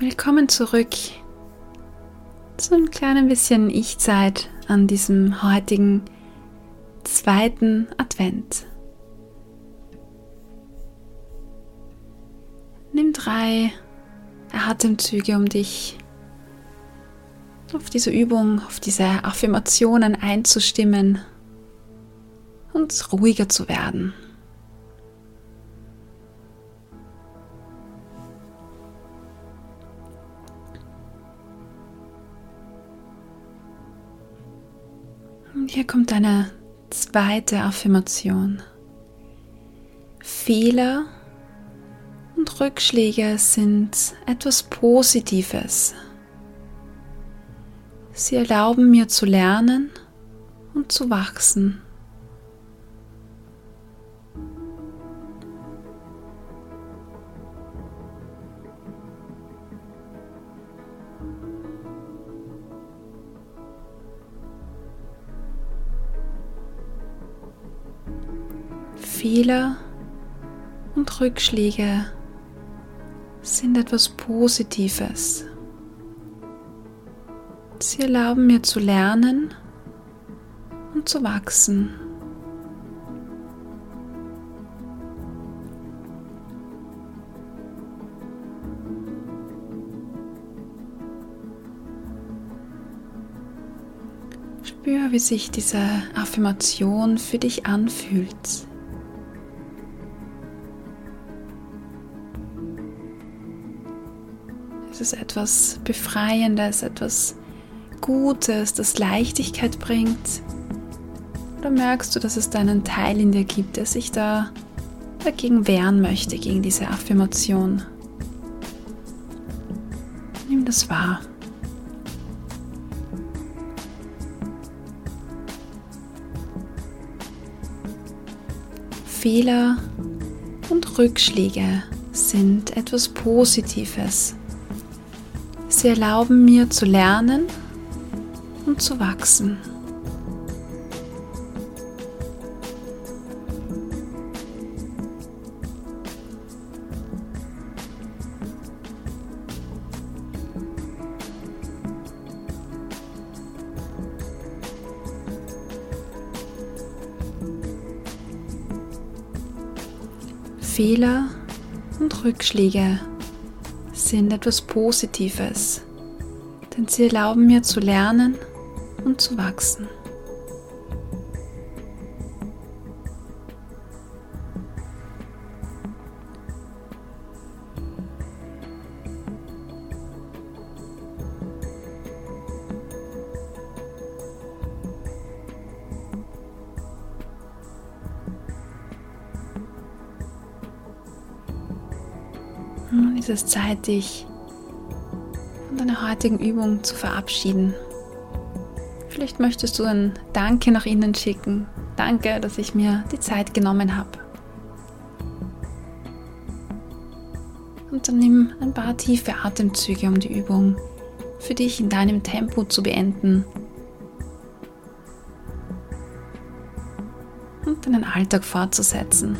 Willkommen zurück zu einem kleinen bisschen Ich-Zeit an diesem heutigen zweiten Advent. Nimm drei Atemzüge, um dich auf diese Übung, auf diese Affirmationen einzustimmen und ruhiger zu werden. Hier kommt eine zweite Affirmation. Fehler und Rückschläge sind etwas Positives. Sie erlauben mir zu lernen und zu wachsen. Fehler und Rückschläge sind etwas Positives. Sie erlauben mir zu lernen und zu wachsen. Spür, wie sich diese Affirmation für dich anfühlt. Es ist etwas Befreiendes, etwas Gutes, das Leichtigkeit bringt. Oder merkst du, dass es da einen Teil in dir gibt, der sich da dagegen wehren möchte, gegen diese Affirmation? Nimm das wahr. Fehler und Rückschläge sind etwas Positives. Sie erlauben mir zu lernen und zu wachsen. Fehler und Rückschläge sind etwas Positives, denn sie erlauben mir zu lernen und zu wachsen. Nun ist es Zeit, dich von deiner heutigen Übung zu verabschieden. Vielleicht möchtest du ein Danke nach innen schicken. Danke, dass ich mir die Zeit genommen habe. Und dann nimm ein paar tiefe Atemzüge, um die Übung für dich in deinem Tempo zu beenden. Und deinen Alltag fortzusetzen.